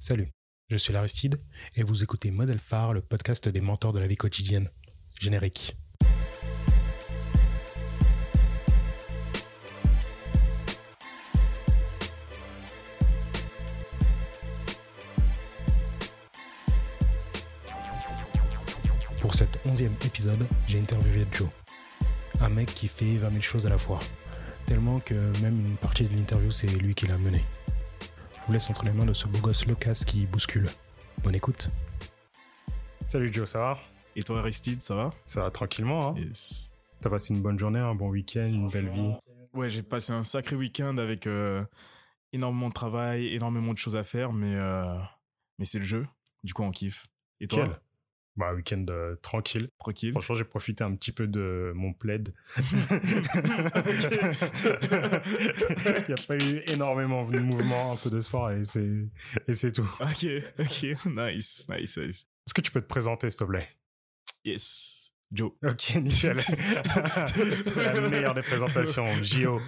Salut, je suis Laristide et vous écoutez Model Phare, le podcast des mentors de la vie quotidienne. Générique. Pour cet onzième épisode, j'ai interviewé Joe. Un mec qui fait 20 000 choses à la fois. Tellement que même une partie de l'interview, c'est lui qui l'a menée. Je vous laisse entre les mains de ce beau gosse loquace qui bouscule. Bonne écoute. Salut Joe, ça va? Et toi, Aristide, ça va? Ça va tranquillement, hein Yes. T'as passé une bonne journée, un bon week-end, une belle vie? Ouais, j'ai passé un sacré week-end avec euh, énormément de travail, énormément de choses à faire, mais, euh, mais c'est le jeu. Du coup, on kiffe. Et toi? Quel? Bah, week-end euh, tranquille. Tranquille Franchement, j'ai profité un petit peu de mon plaid. Il n'y a pas eu énormément de mouvements, un peu de sport et c'est, et c'est tout. Ok, ok, nice, nice, nice. Est-ce que tu peux te présenter, s'il te plaît? Yes, Joe. Ok, nickel. c'est la meilleure des présentations. Joe,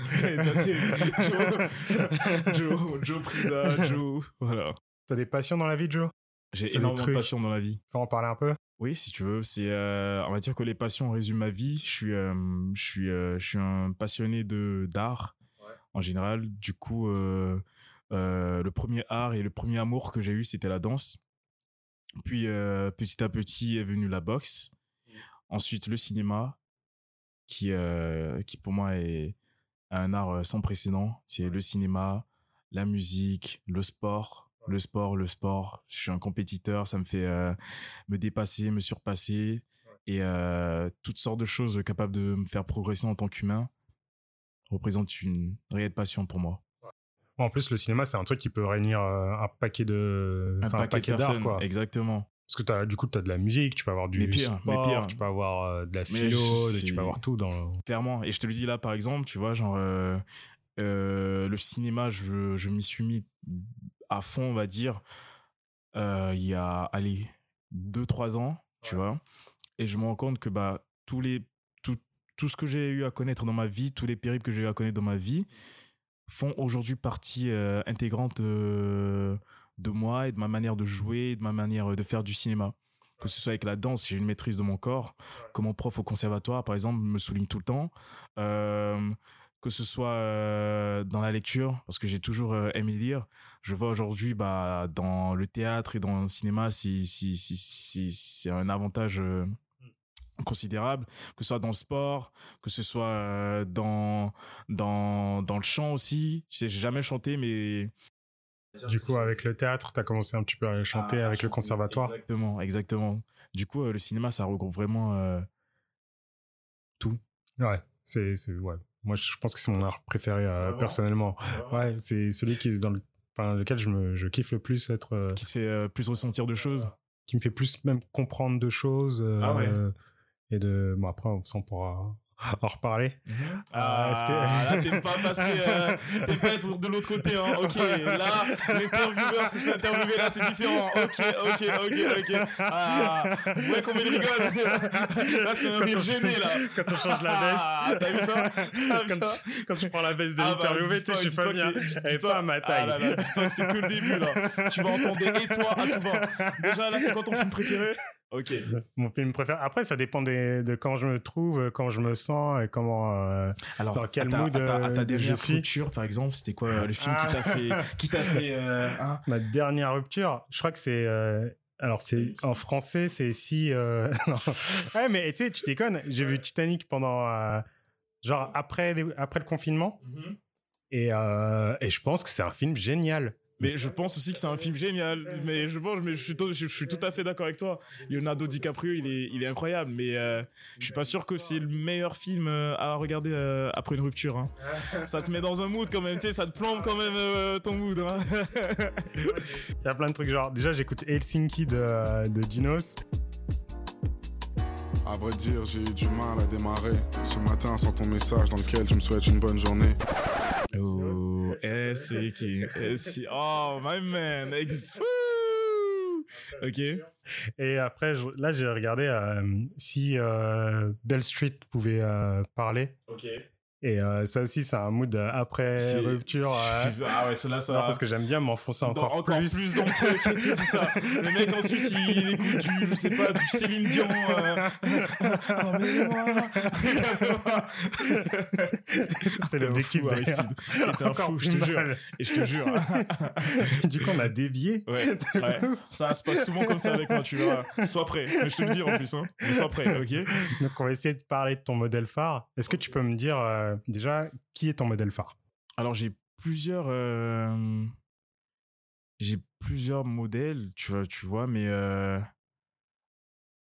Joe, Joe Prida, Joe, voilà. T'as des passions dans la vie, Joe? J'ai énormément de passion dans la vie. Faut en parler un peu? Oui, si tu veux, c'est euh, on va dire que les passions résument ma vie. Je suis euh, je suis euh, je suis un passionné de d'art en général. Du coup, le premier art et le premier amour que j'ai eu, c'était la danse. Puis petit à petit est venue la boxe. Ensuite, le cinéma, qui qui pour moi est un art sans précédent. C'est le cinéma, la musique, le sport. Le sport, le sport. Je suis un compétiteur, ça me fait euh, me dépasser, me surpasser et euh, toutes sortes de choses capables de me faire progresser en tant qu'humain représentent une réelle passion pour moi. En plus, le cinéma, c'est un truc qui peut réunir euh, un paquet de, Un paquet, de d'art, personnes, quoi. exactement. Parce que as, du coup, tu as de la musique, tu peux avoir du Mais pire, mais sport, pire. tu peux avoir de la philo, je- tu peux avoir tout dans. Clairement. Et je te le dis là, par exemple, tu vois, genre, euh, euh, le cinéma, je, je m'y suis mis à fond, on va dire, euh, il y a, allez, deux, trois ans, tu vois. Et je me rends compte que, bah, tous les, tout, tout ce que j'ai eu à connaître dans ma vie, tous les périples que j'ai eu à connaître dans ma vie, font aujourd'hui partie euh, intégrante euh, de moi et de ma manière de jouer, de ma manière de faire du cinéma. Que ce soit avec la danse, j'ai une maîtrise de mon corps, que mon prof au conservatoire, par exemple, me souligne tout le temps. Que ce soit euh, dans la lecture, parce que j'ai toujours euh, aimé lire. Je vois aujourd'hui, bah, dans le théâtre et dans le cinéma, c'est c'est- c'est- c'est- c'est un avantage euh, considérable, que ce soit dans le sport, que ce soit dans, dans, dans le chant aussi. Tu sais, j'ai jamais chanté, mais Du coup, avec le théâtre, tu as commencé un petit peu à chanter Ah, avec le conservatoire. Exactement, exactement. Du coup, euh, le cinéma, ça regroupe vraiment euh, tout. Ouais, c'est, c'est, ouais. Moi, je pense que c'est mon art préféré, euh, personnellement. Ouais, c'est celui qui est dans le, enfin, lequel je me, je kiffe le plus être, euh, Qui te fait euh, plus ressentir de choses. qui me fait plus même comprendre de choses. Ah ouais. Et de, bon, après, on s'en pourra en reparler. Ah, est-ce que- là, t'es pas passé, euh, t'es pas être de l'autre côté, hein. Ok, là, l'intervieweur se fait interviewer, là, c'est différent. Ok, ok, ok, ok. Ah, ouais, comme il rigole. Là, c'est un Quand rire gêné, là. Quand on change la veste. Ah, t'as vu ça? T'as vu quand, ça? je, quand je prends la veste de Ah, bah, l'interviewé, tu sais, je suis pas bien. c'est- Elle est dis-toi- pas à ma Ah taille. là là, dis-toi que c'est que le début, là. Tu vas entendre et toi à tout va. Déjà, là, c'est quoi ton film préféré? Ok. Mon film préféré. Après, ça dépend des, de quand je me trouve, quand je me sens et comment. euh, Alors, Dans quel à ta, mood, à ta, à ta euh, dernière je suis rupture, par exemple, c'était quoi euh, le film Ah. qui t'a fait, qui t'a fait, euh, hein ma dernière rupture, je crois que c'est. euh, alors, c'est en français, c'est si. euh. Ouais, mais tu sais, tu déconnes. J'ai vu Titanic pendant. euh, genre après, les- après le confinement. Et, euh, et je pense que c'est un film génial. Mais je pense aussi que c'est un film génial. Mais je pense, mais je suis, tout à fait d'accord avec toi. Leonardo DiCaprio, il est, il est incroyable. Mais euh, je suis pas sûr que c'est le meilleur film euh, à regarder euh, après une rupture. hein. Ça te met dans un mood quand même, tu sais, ça te plombe quand même euh, ton mood. hein. Il y a plein de trucs. Genre, déjà, j'écoute Helsinki de, de Dinos. À vrai dire, j'ai eu du mal à démarrer. Ce matin, sans ton message dans lequel je me souhaite une bonne journée. Oh, eh, c'est qui? Eh, Oh, my man. Ok. Et après, je- là, j'ai regardé euh, si euh, Bell Street pouvait euh, parler. Ok. Et euh, ça aussi, c'est un mood euh, après rupture. euh, Ah ouais, celle-là, ça non, parce que j'aime bien m'enfoncer Dans- encore, encore plus. plus dans le truc, c'est ça. Le mec ensuite il écoute du, je sais pas, du Céline Dion. Euh... C'est l'objectif fou, d'ailleurs. Aristide. T'es un Encore fou, je te jure. Et je te jure. du coup, on a dévié. Ouais, ouais. Ça se passe souvent comme ça avec moi, tu verras. Sois prêt. Mais je te le dis en plus, hein. Mais sois prêt, ok Donc, on va essayer de parler de ton modèle phare. Est-ce que tu peux me dire euh, déjà qui est ton modèle phare? Alors j'ai plusieurs, euh, j'ai plusieurs modèles, tu vois, tu vois, mais euh,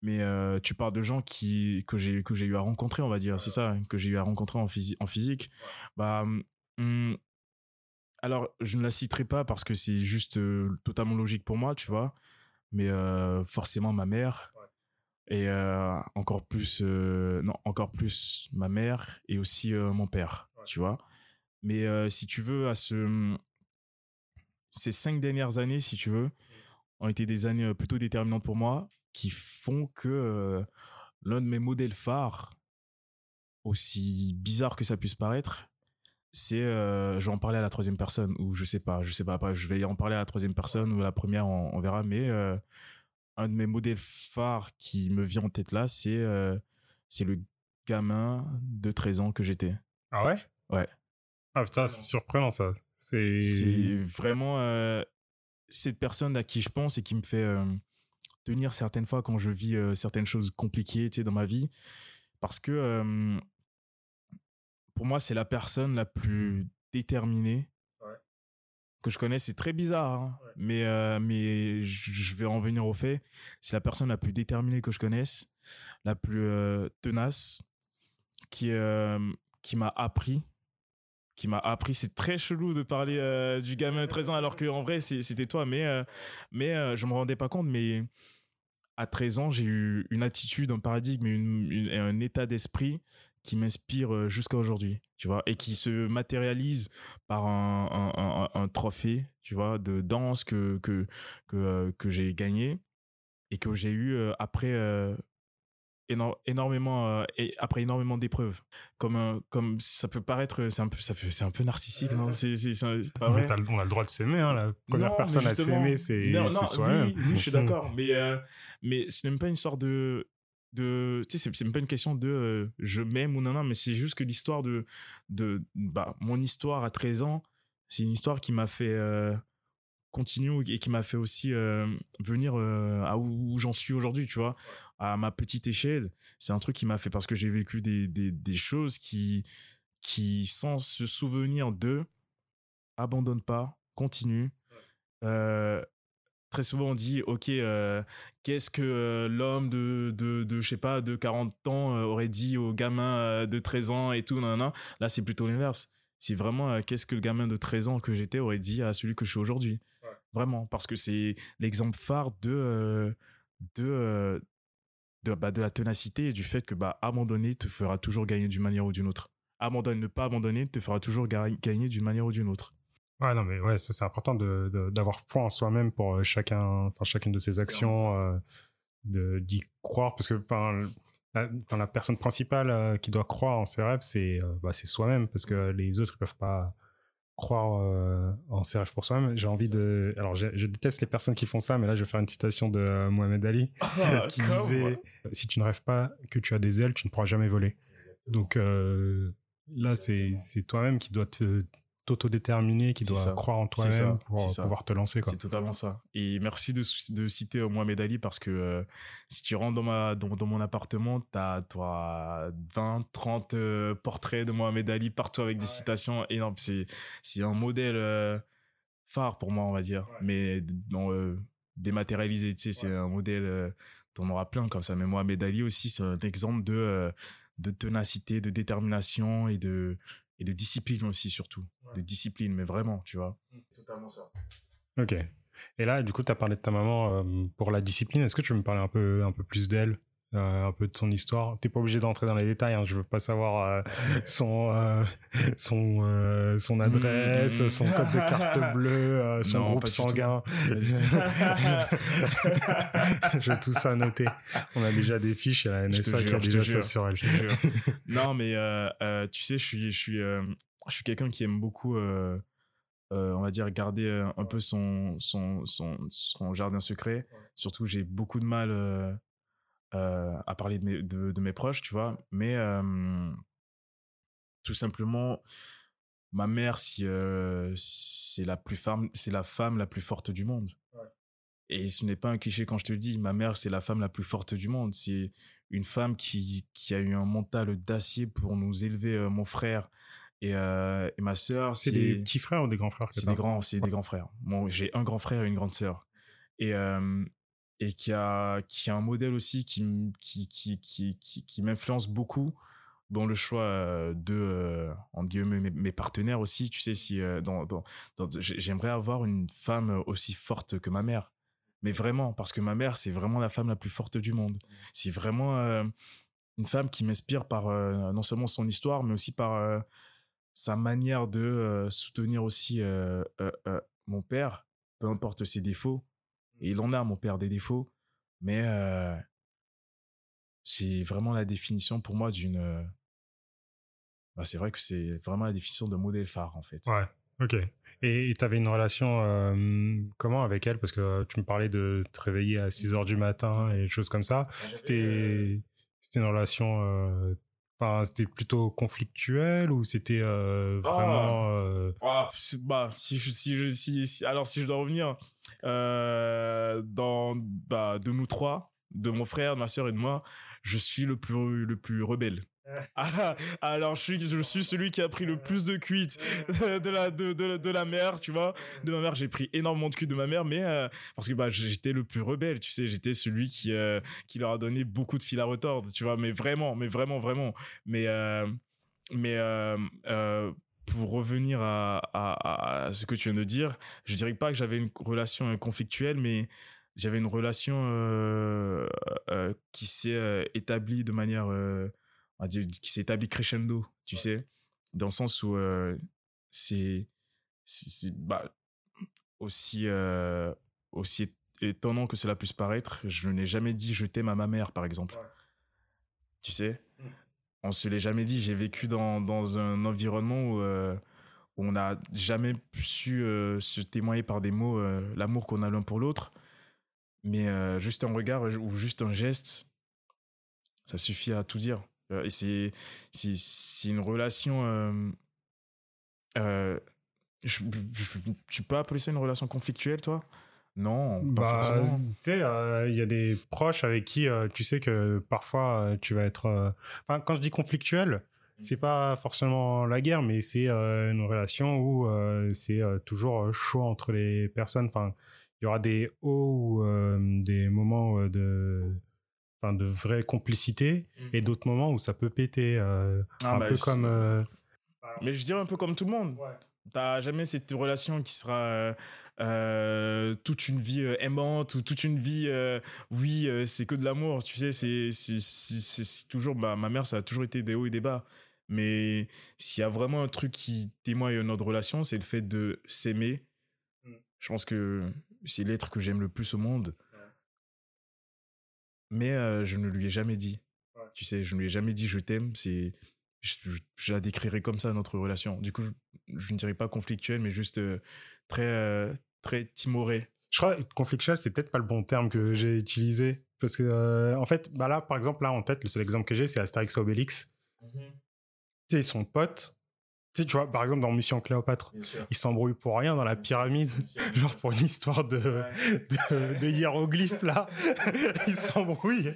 mais tu parles de gens qui que j'ai eu à rencontrer, on va dire, c'est ça, que j'ai eu à rencontrer en physique. Bah, hum, alors je ne la citerai pas parce que c'est juste totalement logique pour moi, tu vois, mais forcément ma mère. Et euh, encore plus, euh, non, encore plus ma mère et aussi euh, mon père, tu vois. Mais si tu veux, à ce, ces cinq dernières années, si tu veux, ont été des années plutôt déterminantes pour moi, qui font que l'un de mes modèles phares, aussi bizarre que ça puisse paraître, c'est, euh, je vais en parler à la troisième personne, ou je sais pas, je sais pas, après, je vais en parler à la troisième personne, ou à la première, on, on verra, mais euh, un de mes modèles phares qui me vient en tête là, c'est euh, c'est le gamin de 13 ans que j'étais. Ah ouais? Ouais. Ah putain, c'est surprenant ça. C'est. C'est vraiment euh, cette personne à qui je pense et qui me fait euh, tenir certaines fois quand je vis certaines choses compliquées tu sais, dans ma vie. Parce que pour moi, c'est la personne la plus déterminée que je connais. C'est très bizarre, hein, mais, euh, mais je vais en venir au fait. C'est la personne la plus déterminée que je connaisse, la plus euh, tenace, qui, euh, qui m'a appris qui m'a appris. C'est très chelou de parler du gamin de 13 ans alors qu'en vrai, c'est- c'était toi. Mais, mais je me rendais pas compte. Mais à 13 ans, j'ai eu une attitude, un paradigme, une, une- et un état d'esprit qui m'inspire euh, jusqu'à aujourd'hui, tu vois, et qui se matérialise par un, un- un- un trophée, tu vois, de danse que, que, que, euh, que j'ai gagné et que j'ai eu euh, après euh, éno- énormément euh, et après énormément d'épreuves comme comme ça peut paraître c'est un peu ça peut c'est un peu narcissique non? C'est pas vrai? on a le droit de s'aimer, hein. La première non, personne à s'aimer, c'est soi-même. Oui, oui, je suis d'accord. Mais, mais ce n'est même pas une histoire de. De tu sais, c'est- même pas une question de euh, je m'aime ou non, non, mais c'est juste que l'histoire de. de bah, mon histoire à 13 ans, c'est une histoire qui m'a fait. euh, continuer et qui m'a fait aussi euh, venir à où, où j'en suis aujourd'hui, tu vois, à ma petite échelle. C'est un truc qui m'a fait parce que j'ai vécu des, des, des choses qui, qui, sans se souvenir de, abandonne pas, continue. Très souvent on dit ok euh, qu'est-ce que euh, l'homme de, de, de je sais pas de 40 ans euh, aurait dit au gamin de 13 ans et tout nan, nan. là c'est plutôt l'inverse. C'est vraiment qu'est-ce que le gamin de 13 ans que j'étais aurait dit à celui que je suis aujourd'hui. Vraiment parce que c'est l'exemple phare de de de, bah, de la ténacité et du fait que bah abandonner te fera toujours gagner d'une manière ou d'une autre. Abandonner ne pas abandonner te fera toujours ga- gagner d'une manière ou d'une autre Ouais, non, mais ouais, ça, c'est important de, de- d'avoir foi en soi-même pour euh, chacun, enfin, chacune de ses actions, euh, de, d'y croire, parce que, enfin, la, enfin, la personne principale euh, qui doit croire en ses rêves, c'est, euh, bah, c'est soi-même, parce que les autres, ils peuvent pas croire en ses rêves pour soi-même. J'ai envie de, alors, je, je déteste les personnes qui font ça, mais là, je vais faire une citation de Mohamed Ali, qui disait, si tu ne rêves pas que tu as des ailes, tu ne pourras jamais voler. Donc, là, c'est, c'est toi-même qui dois te, t'autodéterminer, qui doit ça. croire en toi-même pour ça. pouvoir te lancer. C'est totalement ça. Et merci de, de citer Mohamed Ali parce que euh, si tu rentres dans, ma, dans, dans mon appartement, tu as toi, 20, 30 euh, portraits de Mohamed Ali partout avec des citations énormes. C'est, c'est un modèle euh, phare pour moi, on va dire. Mais non, dématérialisé, tu sais, c'est un modèle, t'en auras plein comme ça. Mais Mohamed Ali aussi, c'est un exemple de, de ténacité, de détermination et de, et de discipline aussi, surtout. De discipline, mais vraiment, tu vois. Totalement ça. Ok. Et là, du coup, tu as parlé de ta maman euh, pour la discipline. Est-ce que tu veux me parler un peu, un peu plus d'elle? Euh, un peu de son histoire. T'es pas obligé d'entrer dans les détails. Hein, je veux pas savoir euh, son euh, son son adresse, Mhm. son code de carte bleue, son Non, groupe sanguin. Je veux tout ça noter. On a déjà des fiches. Il y a la NSA qui a jure, déjà ça sur elle. Non, mais tu sais, je suis, je suis, je suis quelqu'un qui aime beaucoup, euh, on va dire, garder un peu son, son, son, son jardin secret. Surtout, j'ai beaucoup de mal euh, à parler de mes, de, de mes proches, tu vois. Mais euh, tout simplement, ma mère, si, euh, c'est la plus femme, c'est la femme la plus forte du monde. Et ce n'est pas un cliché quand je te le dis, ma mère, c'est la femme la plus forte du monde. C'est une femme qui, qui a eu un mental d'acier pour nous élever, euh, mon frère et, euh, et ma sœur. C'est des petits frères ou des grands frères C'est des grands, c'est des grands frères. Bon, j'ai un grand frère et une grande sœur. Et, euh, et qui a, qui a un modèle aussi qui, qui, qui, qui, qui, m'influence beaucoup dans le choix euh, de, euh, mes, mes partenaires aussi. Tu sais, si, euh, dans, dans, dans- j'ai- j'aimerais avoir une femme aussi forte que ma mère. Mais vraiment, parce que ma mère, c'est vraiment la femme la plus forte du monde. C'est vraiment une femme qui m'inspire par non seulement son histoire, mais aussi par sa manière de soutenir aussi mon père, peu importe ses défauts. Et il en a, mon père, des défauts. Mais euh, c'est vraiment la définition pour moi d'une... euh, bah, c'est vrai que c'est vraiment la définition de modèle phare, en fait. Ouais, ok. Et tu avais une relation euh, comment avec elle? Parce que tu me parlais de te réveiller à 6 heures du matin et des choses comme ça. C'était c'était une relation. Enfin, c'était plutôt conflictuel ou c'était euh, vraiment. euh, Ah, bah, si je, si je, si, si- alors si je dois revenir, euh, dans, bah, de nous trois, de mon frère, de ma soeur et de moi, je suis le plus, le plus rebelle. Ah, alors, je suis, je suis celui qui a pris le plus de cuites de la, de, de, de la mère, tu vois. De ma mère, j'ai pris énormément de cuites de ma mère, mais euh, parce que bah, j'étais le plus rebelle, tu sais, j'étais celui qui, euh, qui leur a donné beaucoup de fil à retordre, tu vois, mais vraiment, mais vraiment, vraiment. Mais, euh, mais pour revenir à, à, à ce que tu viens de dire, je dirais pas que j'avais une relation conflictuelle, mais j'avais une relation euh, euh, qui s'est euh, établie de manière, on va dire, qui s'est établie crescendo, tu sais, dans le sens où c'est, bah, aussi, aussi étonnant que cela puisse paraître, je n'ai jamais dit je t'aime à ma mère, par exemple. Tu sais? On se l'est jamais dit. J'ai vécu dans, dans un environnement où, où on n'a jamais su euh, se témoigner par des mots euh, l'amour qu'on a l'un pour l'autre. Mais euh, juste un regard ou juste un geste, ça suffit à tout dire. Euh, Et c'est, c'est, c'est une relation. euh, euh, je- je- tu peux appeler ça une relation conflictuelle, toi? Non, pas Bah, tu sais, euh, il y a des proches avec qui euh, tu sais que parfois euh, tu vas être. Enfin, quand je dis conflictuel, c'est pas forcément la guerre, mais c'est une relation où c'est toujours chaud entre les personnes. Enfin, il y aura des hauts ou euh, des moments euh, de. Enfin, de vraie complicité et d'autres moments où ça peut péter. euh, Ah, un bah, peu comme. euh, Mais je dirais un peu comme tout le monde. T'as jamais cette relation qui sera euh, euh, toute une vie euh, aimante ou toute une vie, euh, oui, euh, c'est que de l'amour. Tu sais, c'est toujours, bah, ma mère, ça a toujours été des hauts et des bas. Mais s'il y a vraiment un truc qui témoigne de notre relation, c'est le fait de s'aimer. Mm. Je pense que c'est l'être que j'aime le plus au monde. Mais euh, je ne lui ai jamais dit. Ouais. Tu sais, je ne lui ai jamais dit je t'aime. C'est je, je- je la décrirais comme ça, notre relation. Du coup, je, je ne dirais pas conflictuelle, mais juste euh, très, euh, très timorée. Je crois que conflictuel, c'est peut-être pas le bon terme que j'ai utilisé. Parce que, en fait, bah là, par exemple, là, en tête, le seul exemple que j'ai, c'est Astérix Obélix. Tu sais, son pote. Tu sais, tu vois, par exemple, dans Mission Cléopâtre, il s'embrouille pour rien dans la pyramide, genre pour une histoire de, de, de hiéroglyphes, là. ils s'embrouillent.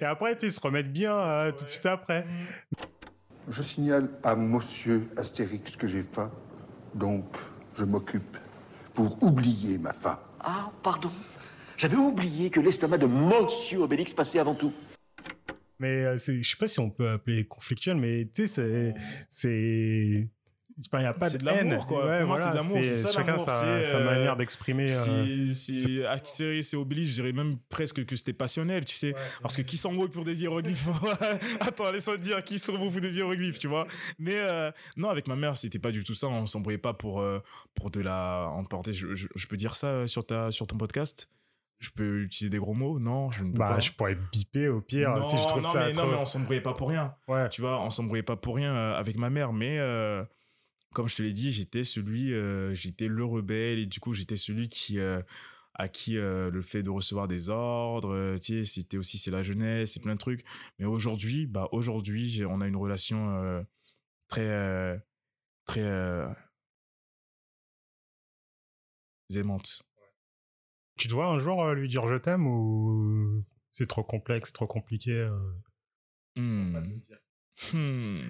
Et après, tu sais, ils se remettent bien euh, tout de suite après. Je signale à monsieur Astérix que j'ai faim, donc je m'occupe pour oublier ma faim. Ah, pardon. J'avais oublié que l'estomac de Monsieur Obélix passait avant tout. Mais euh, je sais pas si on peut appeler conflictuel, mais tu sais, c'est, il n'y a pas de, de l'amour, haine. quoi. Pour moi, c'est de l'amour, c'est ça, Chacun sa, c'est, sa euh, manière d'exprimer. euh, C'est, ah, c'est, oblige, je dirais même presque que c'était passionnel, tu sais. Parce que qui s'embrouille pour des hiéroglyphes? Attends, laisse-moi te dire, qui s'embrouille pour des hiéroglyphes, tu vois? Mais euh, non, avec ma mère, c'était pas du tout ça. On s'embrouillait pas pour, pour de la emporter. Je, je, je peux dire ça sur, ta, sur ton podcast? Je peux utiliser des gros mots? Non, je ne peux bah, pas. je pourrais biper au pire non, si je trouve non, ça mais, trop. non, mais on s'embrouillait pas pour rien. Ouais. Tu vois, on s'embrouillait pas pour rien euh, avec ma mère, mais euh, comme je te l'ai dit, j'étais celui, euh, j'étais le rebelle et du coup, j'étais celui qui, euh, à qui le fait de recevoir des ordres, tu sais, c'était aussi c'est la jeunesse, c'est plein de trucs. Mais aujourd'hui, bah aujourd'hui, on a une relation très, très aimante. Tu te vois un jour euh, lui dire je t'aime ou c'est trop complexe, trop compliqué euh? Hmm. Hmm.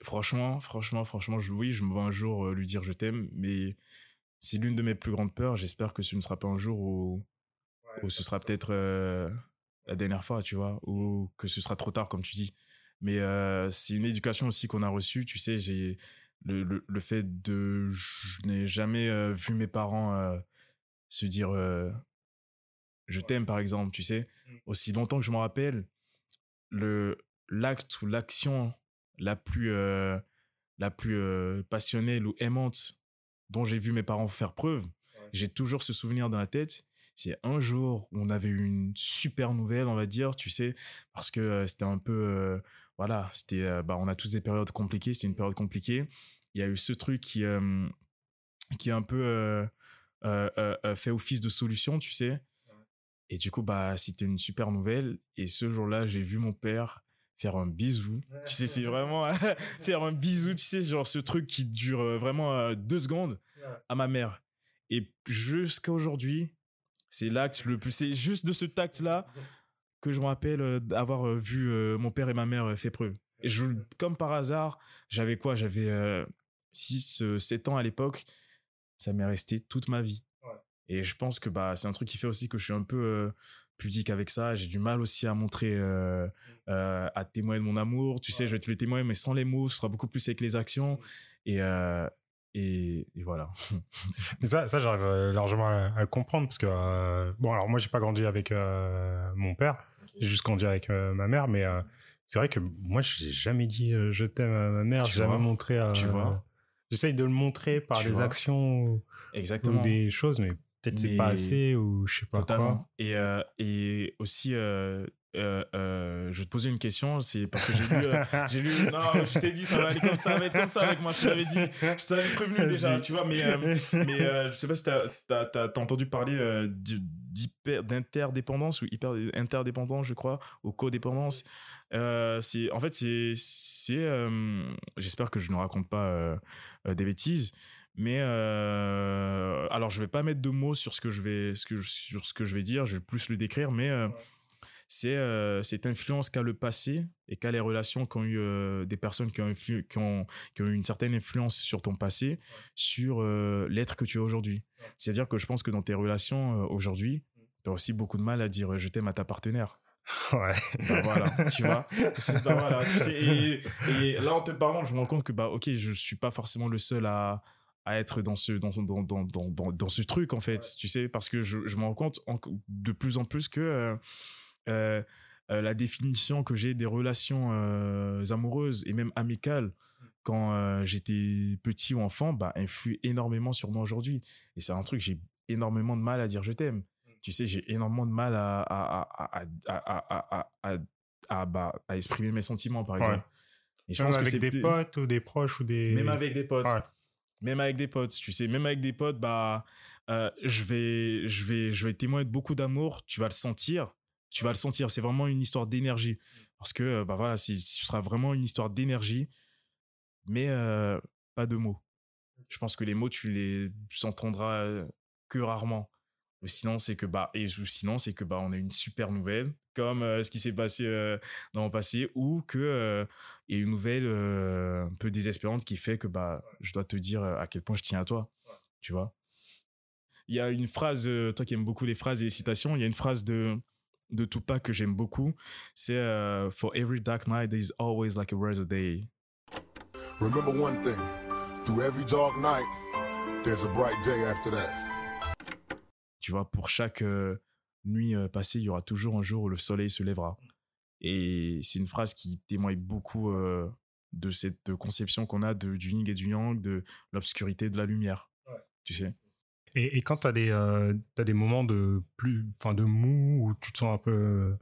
Franchement, franchement, franchement, je, oui, je me vois un jour euh, lui dire je t'aime, mais c'est l'une de mes plus grandes peurs. J'espère que ce ne sera pas un jour où, où ce sera peut-être euh, la dernière fois, tu vois, ou que ce sera trop tard, comme tu dis. Mais euh, c'est une éducation aussi qu'on a reçue, tu sais, j'ai le, le, le fait de... Je n'ai jamais euh, vu mes parents euh, se dire euh, je t'aime, par exemple, tu sais? Aussi longtemps que je m'en rappelle, le l'acte ou l'action la plus euh, la plus euh, passionnelle ou aimante dont j'ai vu mes parents faire preuve j'ai toujours ce souvenir dans la tête. C'est un jour où on avait eu une super nouvelle on va dire tu sais? Parce que c'était un peu voilà c'était bah on a tous des périodes compliquées c'était une période compliquée. Il y a eu ce truc qui qui est un peu euh, euh, euh, fait office de solution tu sais et du coup, bah, c'était une super nouvelle. Et ce jour-là, j'ai vu mon père faire un bisou. Tu sais, c'est vraiment faire un bisou, tu sais, genre ce truc qui dure vraiment deux secondes à ma mère. Et jusqu'à aujourd'hui, c'est l'acte le plus. C'est juste de ce acte-là que je me rappelle d'avoir vu mon père et ma mère fait preuve. Et je, comme par hasard, j'avais quoi? J'avais 6, 7 ans à l'époque. Ça m'est resté toute ma vie. Et je pense que bah, c'est un truc qui fait aussi que je suis un peu euh, pudique avec ça. J'ai du mal aussi à montrer, euh, euh, à témoigner de mon amour. Tu sais, je vais te le témoigner, mais sans les mots, ce sera beaucoup plus avec les actions. Et, euh, et, et voilà. Mais ça, ça j'arrive euh, largement à, à le comprendre parce que bon, alors moi j'ai pas grandi avec mon père, j'ai juste grandi avec ma mère, mais euh, c'est vrai que moi j'ai jamais dit je t'aime à ma mère, j'ai jamais montré. euh, tu vois? J'essaye de le montrer par Tu des vois. actions ou, des choses, mais peut-être c'est pas assez ou je sais pas quoi. Totalement. Et, euh, et aussi, euh, euh, euh, je te posais une question, c'est parce que j'ai lu, euh, lu, non, je t'ai dit, ça va aller comme ça, ça va être comme ça avec moi, je t'avais dit, je t'avais prévenu déjà, tu vois, mais, mais je sais pas si t'as, t'as, t'as entendu parler du- d'interdépendance ou hyper interdépendance, je crois, ou codépendance. Euh, c'est, en fait, c'est, c'est, euh, j'espère que je ne raconte pas euh, des bêtises, mais alors je vais pas mettre de mots sur ce que je vais, ce que, sur ce que je vais dire, je vais plus le décrire, mais c'est cette influence qu'a le passé et qu'a les relations qu'ont eu des personnes qui ont, influ- qui, ont, qui ont eu une certaine influence sur ton passé, sur l'être que tu es aujourd'hui. C'est-à-dire que je pense que dans tes relations aujourd'hui, tu as aussi beaucoup de mal à dire je t'aime à ta partenaire. Ouais. Bah voilà, tu vois. Bah voilà, tu sais, et, et là, en te parlant, je me rends compte que, bah, ok, je suis pas forcément le seul à, à être dans ce, dans, dans, dans, dans, dans, ce truc, en fait, tu sais, parce que je, je me rends compte en- de plus en plus que euh, euh, euh, la définition que j'ai des relations euh, amoureuses et même amicales quand euh, j'étais petit ou enfant, bah, influe énormément sur moi aujourd'hui. Et c'est un truc, j'ai énormément de mal à dire je t'aime. Tu sais, j'ai énormément de mal à, à, à, à, à bah, exprimer mes sentiments, par exemple. Ouais. Je pense avec que des potes ou des proches ou des. Même avec des potes. Même avec des potes, tu sais, même avec des potes, bah, je vais, je vais, je vais témoigner de beaucoup d'amour. Tu vas le sentir, tu vas le sentir. C'est vraiment une histoire d'énergie, parce que bah voilà, ce sera vraiment une histoire d'énergie, mais pas de mots. Je pense que les mots, tu les entendras que rarement. Ou sinon, c'est que bah, et ou sinon, c'est que bah, on a une super nouvelle, comme euh, ce qui s'est passé euh, dans mon passé, ou que euh, il y a une nouvelle un peu désespérante qui fait que bah, je dois te dire à quel point je tiens à toi. Tu vois Il y a une phrase, toi qui aimes beaucoup les phrases et les citations, il y a une phrase de, de Tupac que j'aime beaucoup. C'est For every dark night, there is always like a a day. Remember one thing. through every dark night, there's a bright day after that. Tu vois, pour chaque euh, nuit euh, passée, il y aura toujours un jour où le soleil se lèvera. Et c'est une phrase qui témoigne beaucoup euh, de cette conception qu'on a de, du yin et du yang, de l'obscurité de la lumière. Tu sais? Et, et quand tu as, des, euh, t'as des moments de, plus, enfin, de mou où tu te sens un peu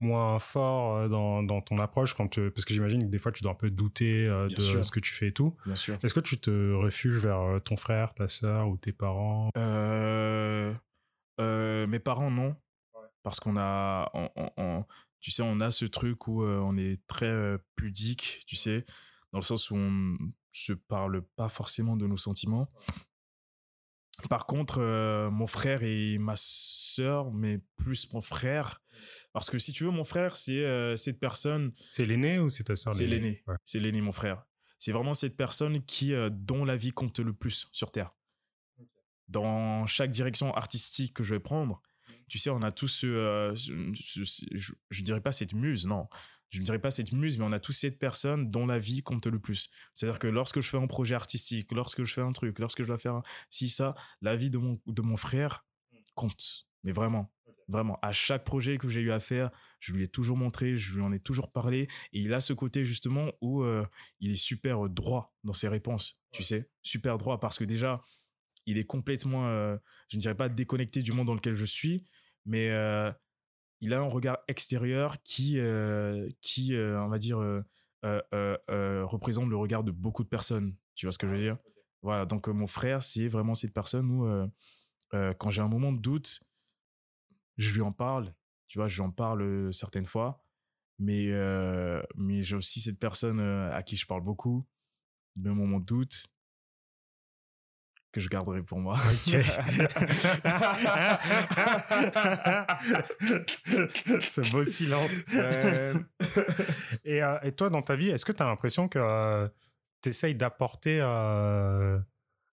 moins fort dans, dans ton approche, quand tu- parce que j'imagine que des fois tu dois un peu douter euh, de sûr. ce que tu fais et tout. Bien sûr. Est-ce que tu te refuges vers ton frère, ta sœur ou tes parents? Euh, euh, mes parents, non. Parce qu'on a, on- on- on- tu sais, on a ce truc où euh, on est très pudique, tu sais, dans le sens où on se parle pas forcément de nos sentiments. Par contre, mon frère et ma sœur, mais plus mon frère, parce que si tu veux, mon frère, c'est euh, cette personne, C'est l'aîné ou c'est ta sœur c'est l'aîné, Ouais. c'est l'aîné, mon frère. C'est vraiment cette personne qui, euh, dont la vie compte le plus sur Terre. Dans chaque direction artistique que je vais prendre, tu sais, on a tous ce, euh, ce- ce- ce- je, je dirais pas cette muse, non. Je ne dirais pas cette muse, mais on a tous cette personne dont la vie compte le plus. C'est-à-dire que lorsque je fais un projet artistique, lorsque je fais un truc, lorsque je dois faire un- si ça, la vie de mon, de mon frère compte. Mais vraiment, vraiment. À chaque projet que j'ai eu à faire, je lui ai toujours montré, je lui en ai toujours parlé. Et il a ce côté justement où euh, il est super droit dans ses réponses, tu sais. Super droit parce que déjà, il est complètement, euh, je ne dirais pas déconnecté du monde dans lequel je suis, mais euh, il a un regard extérieur qui, euh, qui on va dire, représente le regard de beaucoup de personnes. Tu vois ce que je veux dire? Voilà, donc mon frère, c'est vraiment cette personne où, quand j'ai un moment de doute, je lui en parle. Tu vois, je lui en parle certaines fois, mais, mais j'ai aussi cette personne à qui je parle beaucoup, de mes moments de doute, que je garderai pour moi. Ce beau silence. Et, euh, et toi, dans ta vie, est-ce que tu as l'impression que tu essayes d'apporter euh,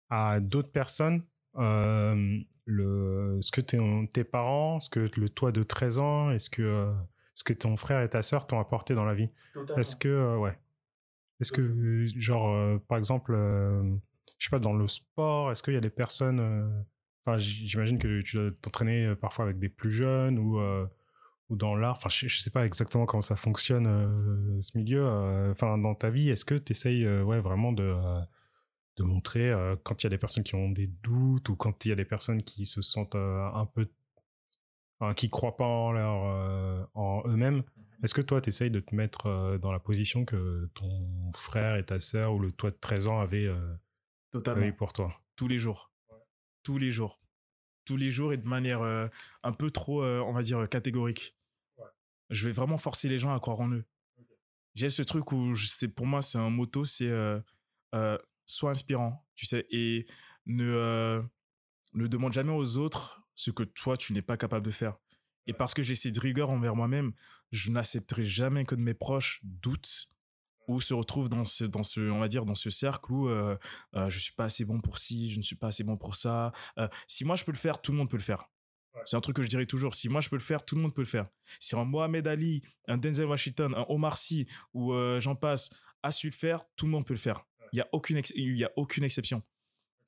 à d'autres personnes euh, le, ce que tes, tes parents, ce que le toi de 13 ans, est-ce que, euh, ce que ton frère et ta sœur t'ont apporté dans la vie? Est-ce que, euh, ouais. Est-ce que, euh, genre, euh, par exemple, euh, sais pas, dans le sport, est-ce qu'il y a des personnes. euh, Enfin, j'imagine que tu dois t'entraîner euh, parfois avec des plus jeunes ou, euh, ou dans l'art. Enfin, je, je sais pas exactement comment ça fonctionne, euh, ce milieu. Enfin, dans ta vie, est-ce que tu essayes ouais, vraiment de, de montrer quand il y a des personnes qui ont des doutes ou quand il y a des personnes qui se sentent un peu. Enfin, qui croient pas en, leur, en eux-mêmes est-ce que toi, tu essayes de te mettre dans la position que ton frère et ta sœur ou le toi de 13 ans avaient, euh, Totalement. avaient pour toi tous les jours. Tous les jours. Tous les jours et de manière euh, un peu trop, euh, on va dire, euh, catégorique. Je vais vraiment forcer les gens à croire en eux. J'ai ce truc où, je- c'est pour moi, c'est un motto, c'est euh, euh, sois inspirant, tu sais, et ne, euh, ne demande jamais aux autres ce que toi, tu n'es pas capable de faire. Et parce que j'ai cette rigueur envers moi-même, je n'accepterai jamais que de mes proches doutent ou se retrouvent dans ce, dans ce, on va dire, dans ce cercle où euh, euh, je suis pas assez bon pour ci, je ne suis pas assez bon pour ça. Euh, si moi je peux le faire, tout le monde peut le faire. C'est un truc que je dirais toujours. Si moi je peux le faire, tout le monde peut le faire. Si un Mohamed Ali, un Denzel Washington, un Omar Sy ou euh, j'en passe a su le faire, tout le monde peut le faire. Il y a aucune, ex- il y a aucune exception.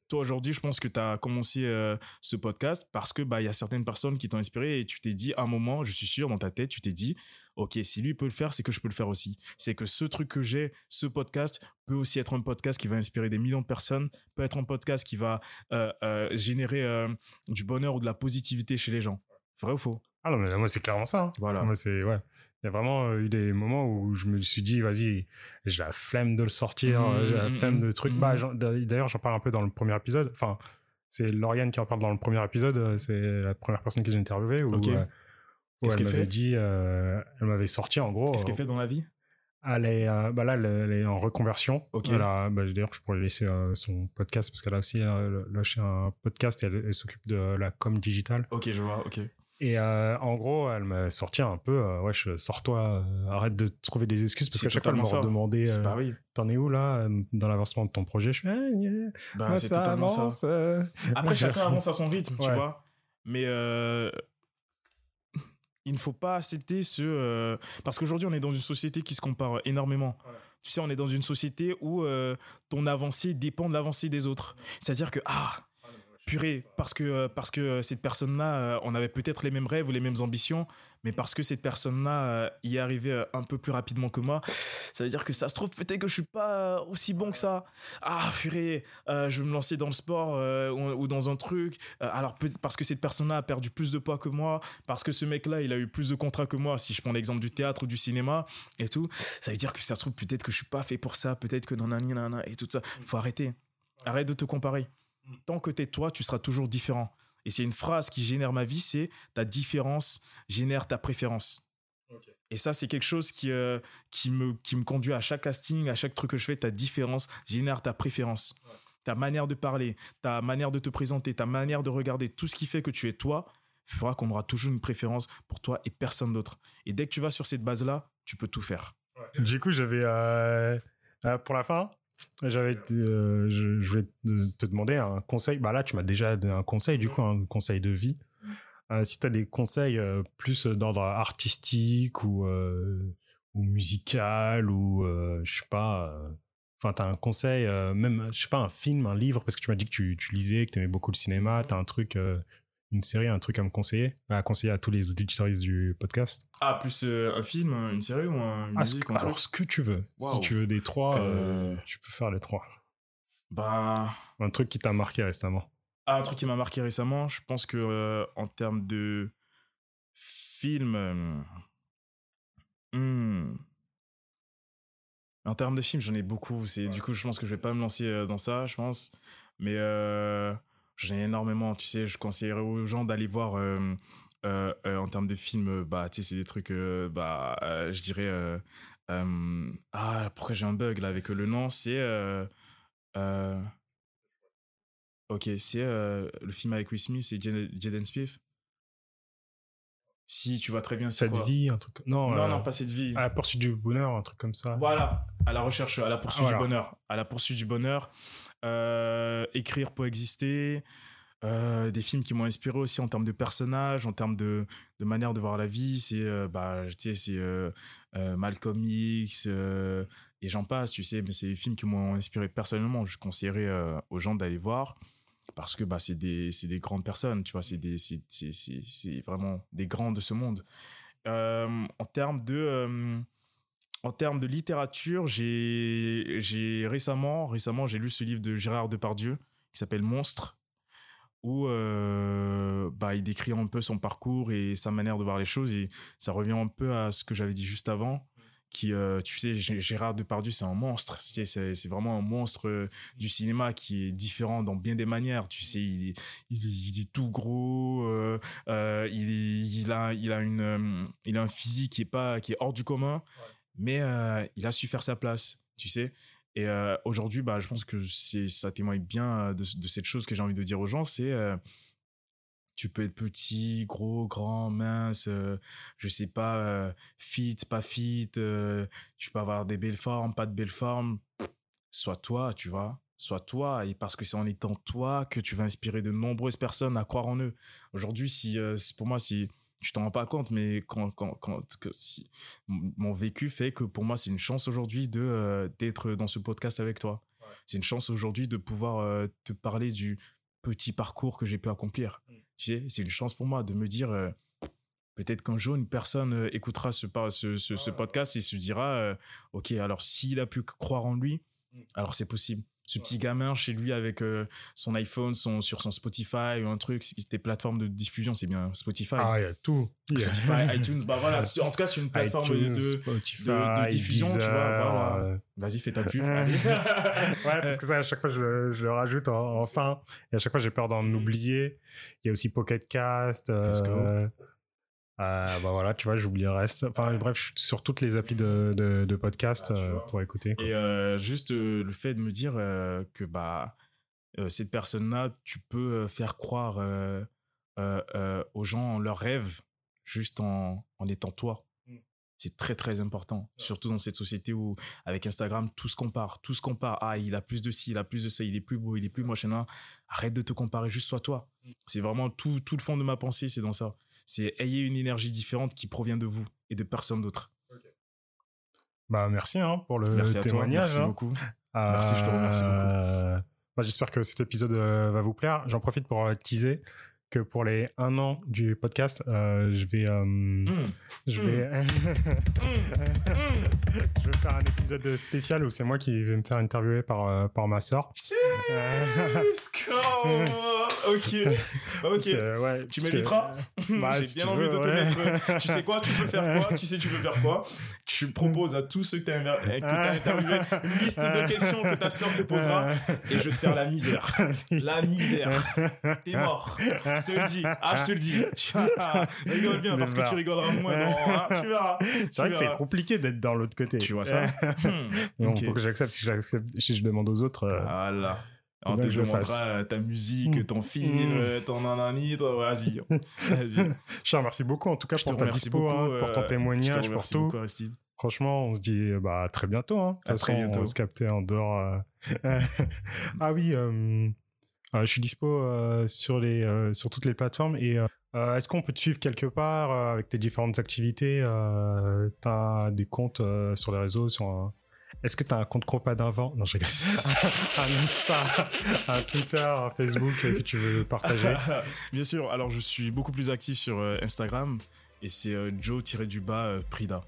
Toi aujourd'hui, je pense que tu as commencé euh, ce podcast parce que bah il y a certaines personnes qui t'ont inspiré et tu t'es dit à un moment, je suis sûr dans ta tête, tu t'es dit OK, si lui peut le faire, c'est que je peux le faire aussi. C'est que ce truc que j'ai, ce podcast peut aussi être un podcast qui va inspirer des millions de personnes, peut être un podcast qui va euh, euh, générer du bonheur ou de la positivité chez les gens. Vrai ou faux? Ah non, mais moi, c'est clairement ça. hein. Voilà. Moi, c'est, ouais. Il y a vraiment euh, eu des moments où je me suis dit, vas-y, j'ai la flemme de le sortir, Mhm, euh, j'ai la mhm, flemme de trucs. Bah, d'ailleurs, j'en parle un peu dans le premier épisode. Enfin, c'est Lauriane qui en parle dans le premier épisode. euh, C'est la première personne que j'ai interviewée. Où, Ok. euh, où elle m'avait dit, euh, elle m'avait sorti en gros. Qu'est-ce qu'elle fait dans la vie? Elle est, euh, bah là, elle, est en reconversion. Ok. Elle a- bah, D'ailleurs, je pourrais laisser euh, son podcast parce qu'elle a aussi euh, lâché un podcast et elle, elle s'occupe de la com digitale. Ok, je vois, ok. Et euh, en gros, elle m'a sorti un peu, euh, ouais, je- sors-toi, euh, arrête de trouver des excuses parce qu'à chaque fois, elle m'a demandé, t'en es où là euh, dans l'avancement de ton projet? Je fais, ah, yeah, Bah, c'est totalement ça. avance, euh. Après, chacun avance à son rythme, tu vois. Mais euh, il ne faut pas accepter ce. euh, Parce qu'aujourd'hui, on est dans une société qui se compare énormément. Tu sais, on est dans une société où euh, ton avancée dépend de l'avancée des autres. C'est-à-dire que, ah, purée, parce que, euh, parce que euh, cette personne-là, euh, on avait peut-être les mêmes rêves ou les mêmes ambitions, mais parce que cette personne-là y est arrivée un peu plus rapidement que moi, ça veut dire que ça se trouve peut-être que je suis pas aussi bon que ça. Ah, purée, je vais me lancer dans le sport ou, dans un truc. Alors, parce que cette personne-là a perdu plus de poids que moi, parce que ce mec-là, il a eu plus de contrats que moi, si je prends l'exemple du théâtre ou du cinéma et tout, ça veut dire que ça se trouve peut-être que je suis pas fait pour ça, peut-être que nanani, nanana et tout ça. Faut arrêter. Arrête de te comparer. Tant que t'es toi, tu seras toujours différent. Et c'est une phrase qui génère ma vie, c'est ta différence génère ta préférence. Et ça, c'est quelque chose qui, euh, qui, me, qui me conduit à chaque casting, à chaque truc que je fais. Ta différence génère ta préférence. Ta manière de parler, ta manière de te présenter, ta manière de regarder, tout ce qui fait que tu es toi, fera qu'on aura toujours une préférence pour toi et personne d'autre. Et dès que tu vas sur cette base-là, tu peux tout faire. Du coup, j'avais euh, euh, pour la fin, j'avais euh, je, je voulais te, demander un conseil. Bah là, tu m'as déjà donné un conseil, du coup, un conseil de vie. Euh, si tu as des conseils euh, plus d'ordre artistique ou ou musical ou je sais pas. Enfin, t'as un conseil, même, je sais pas, un film, un livre, parce que tu m'as dit que tu, tu lisais, que t'aimais beaucoup le cinéma. T'as un truc, une série, un truc à me conseiller, à conseiller à tous les auditoristes du podcast. Ah, plus euh, un film, une série ou un, une Ah, ce musique truc? alors, ce que tu veux. Si tu veux des trois, euh, Euh. tu peux faire les trois. Bah. Un truc qui t'a marqué récemment. Ah, un truc qui m'a marqué récemment, je pense que en termes de film, hmm. en termes de film, j'en ai beaucoup. C'est du coup, je pense que je vais pas me lancer dans ça, je pense. Mais j'en ai énormément. Tu sais, je conseillerais aux gens d'aller voir. euh, euh, euh, en termes de films, bah, tu sais, c'est des trucs, bah, je dirais. ah, pourquoi j'ai un bug là avec le nom C'est. Ok, c'est le film avec Will Smith, c'est Jaden Smith. Si, tu vois très bien Cette quoi. vie, un truc. Non, Non, euh, non, pas cette vie. À la poursuite du bonheur, un truc comme ça. Voilà, à la recherche, à la poursuite Ah, voilà. du bonheur. À la poursuite du bonheur. Euh, écrire pour exister. Euh, des films qui m'ont inspiré aussi en termes de personnages, en termes de, de manière de voir la vie. C'est euh, bah, tu sais, c'est euh, Malcolm X et j'en passe, tu sais. Mais c'est des films qui m'ont inspiré personnellement. Je conseillerais aux gens d'aller voir parce que bah, c'est des, des grandes personnes, tu vois. C'est des- c'est- vraiment des grands de ce monde. En termes de... en termes de littérature, j'ai récemment, j'ai lu ce livre de Gérard Depardieu qui s'appelle Monstre, où euh, bah, il décrit un peu son parcours et sa manière de voir les choses et ça revient un peu à ce que j'avais dit juste avant. Qui, euh, tu sais, Gérard Depardieu, c'est un monstre. C'est vraiment un monstre euh, du cinéma qui est différent dans bien des manières. Tu sais, il est, tout gros, il, a, il a une, il a un physique qui est pas, qui est hors du commun mais euh, il a su faire sa place, tu sais. Et euh, aujourd'hui, bah, je pense que ça témoigne bien euh, de, cette chose que j'ai envie de dire aux gens, c'est tu peux être petit, gros, grand, mince, je sais pas, fit, pas fit, tu peux avoir des belles formes, pas de belles formes. Sois toi, tu vois. Sois toi, et parce que c'est en étant toi que tu vas inspirer de nombreuses personnes à croire en eux. Aujourd'hui, si, pour moi, si tu t'en rends pas compte, mais quand, quand, quand que si, mon vécu fait que pour moi, c'est une chance aujourd'hui de euh, d'être dans ce podcast avec toi. C'est une chance aujourd'hui de pouvoir euh, te parler du petit parcours que j'ai pu accomplir. Tu sais, c'est une chance pour moi de me dire euh, peut-être qu'un jour une personne écoutera ce, ce, ce, ce podcast et se dira ok alors s'il a pu croire en lui, alors c'est possible. Ce petit gamin chez lui avec euh, son iPhone, son, sur son Spotify ou un truc, c'est- des plateformes de diffusion, c'est bien Spotify. Ah, il y a tout. Spotify, iTunes, bah voilà, en tout cas, c'est une plateforme de- iTunes, de, Spotify, de- de diffusion, tu vois, voilà. euh, Vas-y, fais ta pub. Ouais. parce que ça, à chaque fois, je, le- je le rajoute en, en fin. Et à chaque fois, j'ai peur d'en oublier. Il y a aussi Pocket Cast. euh, Let's go. Euh, bah voilà, tu vois, j'oublie le reste. Enfin, bref, je suis sur toutes les applis de, de, de podcast euh, pour écouter. quoi. Et euh, juste euh, le fait de me dire que bah cette personne-là, tu peux faire croire aux gens leurs rêves juste en, en étant toi. C'est très très important, surtout dans cette société où avec Instagram tout se compare, tout se compare. Ah, il a plus de ci, il a plus de ça, il est plus beau, il est plus machin. Arrête de te comparer, juste sois toi. C'est vraiment tout tout le fond de ma pensée, c'est dans ça. C'est ayez une énergie différente qui provient de vous et de personne d'autre. Bah, merci hein, pour le Merci à toi, témoignage. merci hein. beaucoup. Merci, je te remercie beaucoup. Euh, bah, J'espère que cet épisode euh, va vous plaire. J'en profite pour euh, teaser que pour les un an du podcast, euh, je vais, euh, Mmh. je vais, je vais faire un épisode spécial où c'est moi qui vais me faire interviewer par euh, par ma sœur. Ok. Bah, ok. que, ouais, Tu m'inviteras Bah, J'ai si bien envie veux, de te ouais. mettre. Tu sais quoi Tu peux faire quoi Tu sais, tu peux faire quoi Tu proposes à tous ceux que tu as, interviewés une liste de questions que ta sœur te posera et je vais te faire la misère. La misère. T'es mort. Je te le dis. Ah, je te le dis. Tu vas- rigole bien parce que tu rigoleras moins. Non, hein, tu verras. C'est vrai que c'est compliqué d'être dans l'autre côté. Tu vois ça Hmm, Donc, ok. faut que j'accepte. Si je demande aux autres, euh, Voilà. Te que je euh, ta musique, Mm. ton film, Mm. euh, ton nanani. Vas-y. Te remercie beaucoup en tout cas Je pour ta dispo, beaucoup. hein, pour ton je te témoignage, pour tout. beaucoup. Franchement, on se dit bah, à très bientôt. Hein. De toute façon, bientôt. On va se capter en dehors. euh. ah oui, euh, je suis dispo euh, sur, les, euh, sur toutes les plateformes. Et euh, euh, est-ce qu'on peut te suivre quelque part euh, avec tes différentes activités euh, Tu as des comptes euh, sur les réseaux sur un- Est-ce que tu as un compte compas d'avant? Non, je rigole. un Insta, un Twitter, un Facebook euh, que tu veux partager? Bien sûr, alors je suis beaucoup plus actif sur euh, Instagram et c'est euh, Joe-du-bas euh, Prida.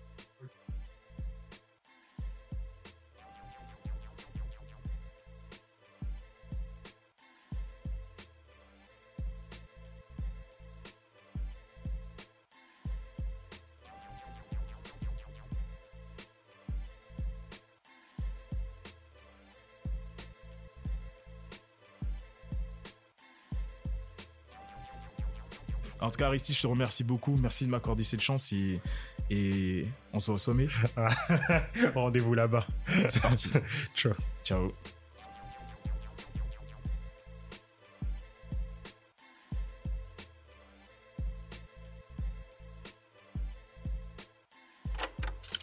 En tout cas, Aristide, je te remercie beaucoup. Merci de m'accorder cette chance et, et on se voit au sommet. Rendez-vous là-bas. C'est parti. Ciao. Ciao.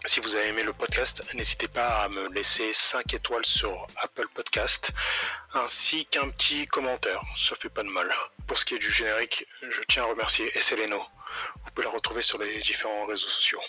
Si vous avez aimé le podcast, n'hésitez pas à me laisser 5 étoiles sur Apple Podcast, ainsi qu'un petit commentaire, ça fait pas de mal. Pour ce qui est du générique, je tiens à remercier Esseleno. Vous pouvez la retrouver sur les différents réseaux sociaux.